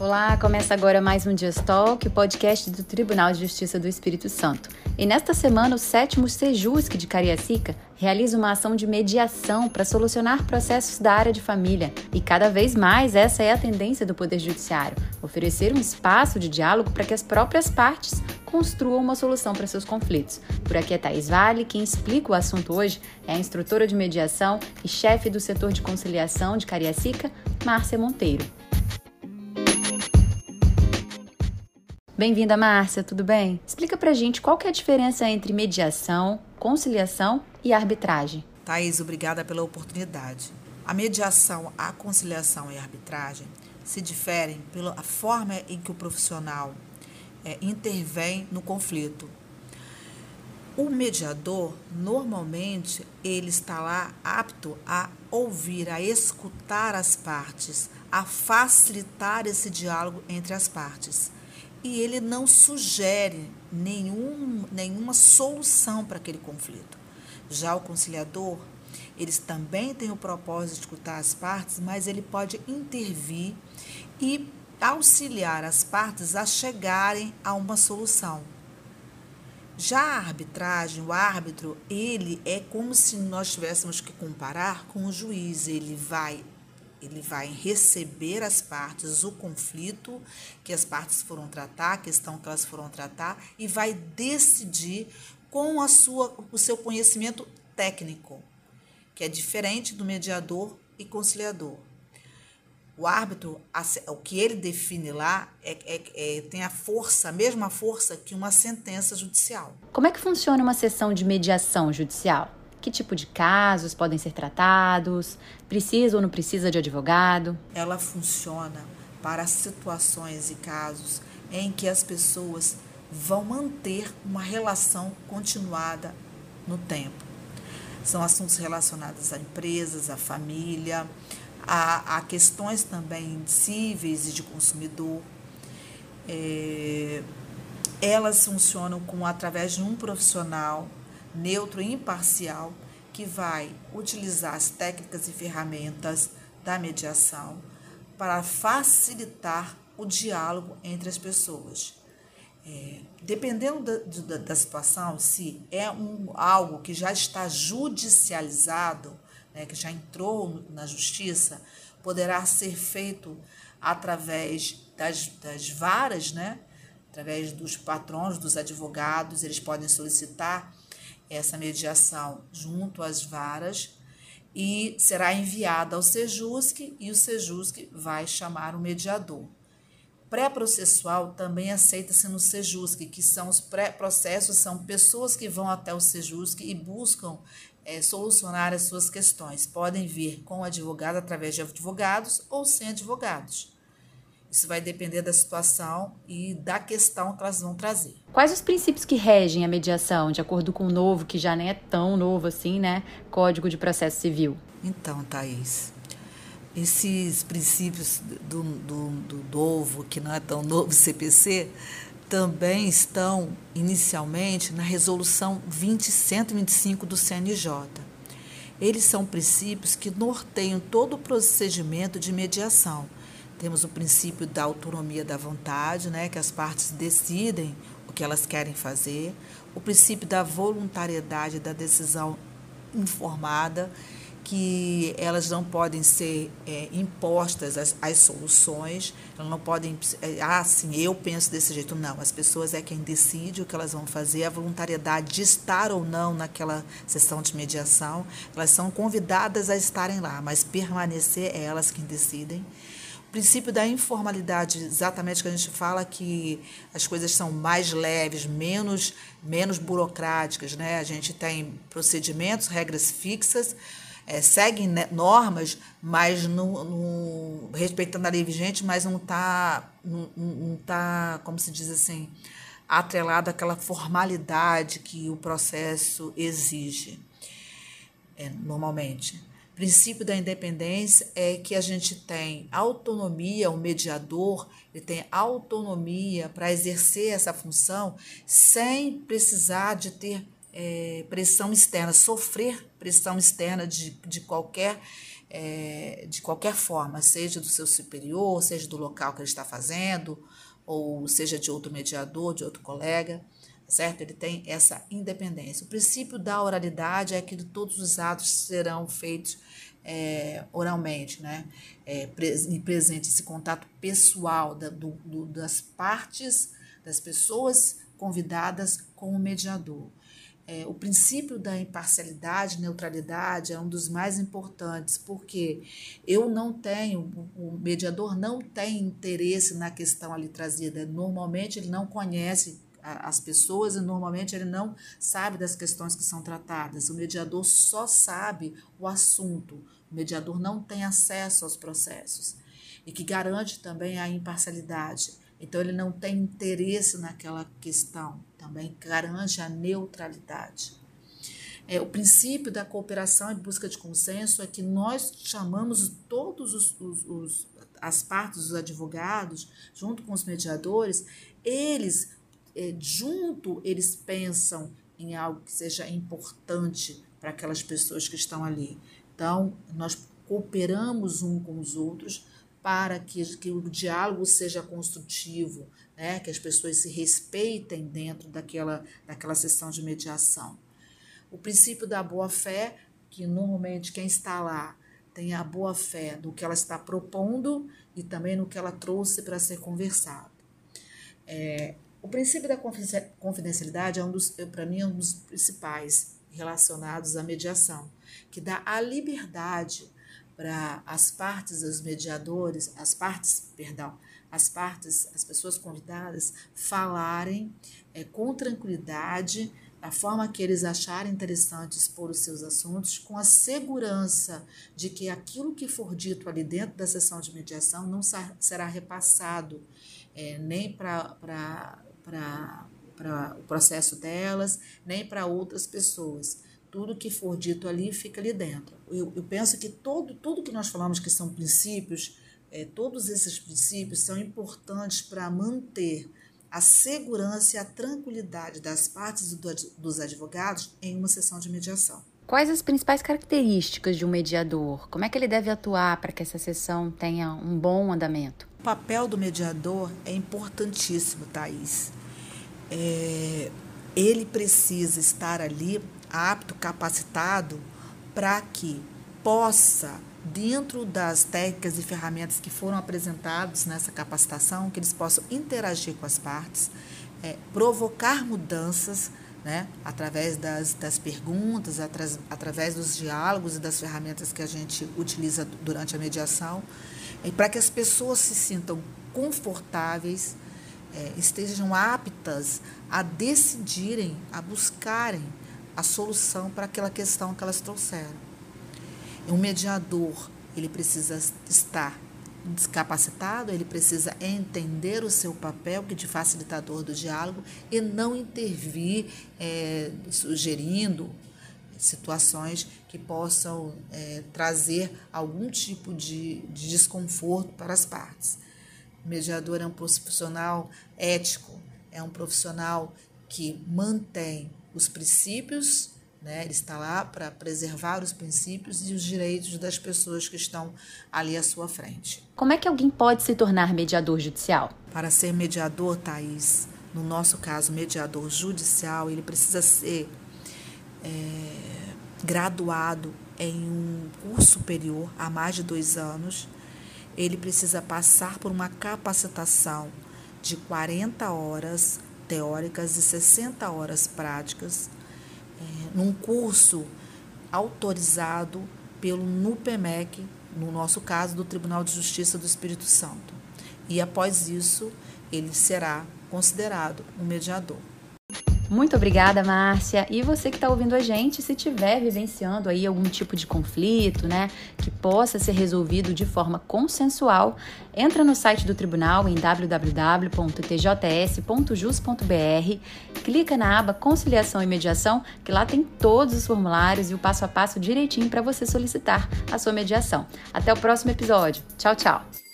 Olá, começa agora mais um Dias Talk, o podcast do Tribunal de Justiça do Espírito Santo. E nesta semana, o sétimo Sejusc de Cariacica realiza uma ação de mediação para solucionar processos da área de família. E cada vez mais essa é a tendência do Poder Judiciário: oferecer um espaço de diálogo para que as próprias partes construam uma solução para seus conflitos. Por aqui é Thais Vale, quem explica o assunto hoje é a instrutora de mediação e chefe do setor de conciliação de Cariacica, Márcia Monteiro. Bem-vinda, Márcia, tudo bem? Explica pra gente qual que é a diferença entre mediação, conciliação e arbitragem. Thaís, obrigada pela oportunidade. A mediação, a conciliação e a arbitragem se diferem pela forma em que o profissional é, intervém no conflito. O mediador, normalmente, ele está lá apto a ouvir, a escutar as partes, a facilitar esse diálogo entre as partes e ele não sugere nenhum, nenhuma solução para aquele conflito. Já o conciliador, eles também têm o propósito de escutar as partes, mas ele pode intervir e auxiliar as partes a chegarem a uma solução. Já a arbitragem, o árbitro, ele é como se nós tivéssemos que comparar com o juiz. Ele vai ele vai receber as partes, o conflito que as partes foram tratar, a questão que elas foram tratar, e vai decidir com a sua, o seu conhecimento técnico, que é diferente do mediador e conciliador. O árbitro, o que ele define lá, é, é, é, tem a força, a mesma força que uma sentença judicial. Como é que funciona uma sessão de mediação judicial? Que tipo de casos podem ser tratados? Precisa ou não precisa de advogado? Ela funciona para situações e casos em que as pessoas vão manter uma relação continuada no tempo. São assuntos relacionados a empresas, a família, a, a questões também cíveis e de consumidor. É, elas funcionam com através de um profissional neutro e imparcial que vai utilizar as técnicas e ferramentas da mediação para facilitar o diálogo entre as pessoas. É, dependendo da, da, da, situação, se é um, algo que já está judicializado, né, que já entrou na justiça, poderá ser feito através das, das varas, né, através dos patrões, dos advogados, eles podem solicitar essa mediação junto às varas e será enviada ao Sejusc e o Sejusc vai chamar o mediador. Pré-processual também aceita-se no Sejusc, que são os pré-processos, são pessoas que vão até o Sejusc e buscam é, solucionar as suas questões. Podem vir com advogado através de advogados ou sem advogados. Isso vai depender da situação e da questão que elas vão trazer. Quais os princípios que regem a mediação, de acordo com o novo, que já nem é tão novo assim, né? Código de Processo Civil. Então, Thaís, esses princípios do, do, do novo, que não é tão novo, CPC, também estão inicialmente na Resolução 20125 do CNJ. Eles são princípios que norteiam todo o procedimento de mediação temos o princípio da autonomia da vontade, né, que as partes decidem o que elas querem fazer. O princípio da voluntariedade da decisão informada, que elas não podem ser é, impostas as, as soluções, elas não podem, é, ah, sim, eu penso desse jeito. Não, as pessoas é quem decide o que elas vão fazer, a voluntariedade de estar ou não naquela sessão de mediação, elas são convidadas a estarem lá, mas permanecer é elas quem decidem princípio da informalidade, exatamente que a gente fala que as coisas são mais leves, menos, menos burocráticas, né? A gente tem procedimentos, regras fixas, é, seguem né, normas, mas no, no, respeitando a lei vigente, mas não está, não, não tá, como se diz assim, atrelado àquela formalidade que o processo exige, é, normalmente princípio da independência é que a gente tem autonomia, o mediador ele tem autonomia para exercer essa função sem precisar de ter é, pressão externa, sofrer pressão externa de, de qualquer é, de qualquer forma, seja do seu superior, seja do local que ele está fazendo, ou seja de outro mediador, de outro colega, certo? Ele tem essa independência. O princípio da oralidade é que todos os atos serão feitos é, oralmente, né? É, presente esse contato pessoal da, do, do, das partes, das pessoas convidadas com o mediador. É, o princípio da imparcialidade, neutralidade é um dos mais importantes, porque eu não tenho, o mediador não tem interesse na questão ali trazida. Normalmente ele não conhece as pessoas e normalmente ele não sabe das questões que são tratadas. O mediador só sabe o assunto. O mediador não tem acesso aos processos e que garante também a imparcialidade. Então, ele não tem interesse naquela questão, também garante a neutralidade. É, o princípio da cooperação e busca de consenso é que nós chamamos todos os, os, os, as partes, os advogados, junto com os mediadores, eles, é, junto, eles pensam em algo que seja importante para aquelas pessoas que estão ali. Então, nós cooperamos um com os outros para que, que o diálogo seja construtivo, né? que as pessoas se respeitem dentro daquela, daquela sessão de mediação. O princípio da boa-fé, que normalmente quem está lá tem a boa-fé no que ela está propondo e também no que ela trouxe para ser conversado. É, o princípio da confidencialidade é um dos, para mim, é um dos principais relacionados à mediação, que dá a liberdade para as partes, os mediadores, as partes, perdão, as partes, as pessoas convidadas falarem é, com tranquilidade, da forma que eles acharem interessante expor os seus assuntos, com a segurança de que aquilo que for dito ali dentro da sessão de mediação não será repassado é, nem para o processo delas, nem para outras pessoas tudo que for dito ali fica ali dentro. Eu, eu penso que todo, tudo que nós falamos que são princípios, é, todos esses princípios são importantes para manter a segurança e a tranquilidade das partes do, dos advogados em uma sessão de mediação. Quais as principais características de um mediador? Como é que ele deve atuar para que essa sessão tenha um bom andamento? O papel do mediador é importantíssimo, Thaís. É, ele precisa estar ali apto, capacitado, para que possa, dentro das técnicas e ferramentas que foram apresentadas nessa capacitação, que eles possam interagir com as partes, é, provocar mudanças né, através das, das perguntas, atras, através dos diálogos e das ferramentas que a gente utiliza durante a mediação, e para que as pessoas se sintam confortáveis, é, estejam aptas a decidirem, a buscarem a solução para aquela questão que elas trouxeram. Um mediador, ele precisa estar descapacitado, ele precisa entender o seu papel de facilitador do diálogo e não intervir é, sugerindo situações que possam é, trazer algum tipo de, de desconforto para as partes. O mediador é um profissional ético, é um profissional que mantém os princípios, né? ele está lá para preservar os princípios e os direitos das pessoas que estão ali à sua frente. Como é que alguém pode se tornar mediador judicial? Para ser mediador, Thaís, no nosso caso, mediador judicial, ele precisa ser é, graduado em um curso superior há mais de dois anos. Ele precisa passar por uma capacitação de 40 horas teóricas e 60 horas práticas, é, num curso autorizado pelo NUPEMEC, no nosso caso, do Tribunal de Justiça do Espírito Santo. E após isso, ele será considerado um mediador. Muito obrigada, Márcia. E você que está ouvindo a gente, se estiver vivenciando aí algum tipo de conflito, né, que possa ser resolvido de forma consensual, entra no site do tribunal em www.tjs.jus.br, clica na aba Conciliação e Mediação, que lá tem todos os formulários e o passo a passo direitinho para você solicitar a sua mediação. Até o próximo episódio. Tchau, tchau.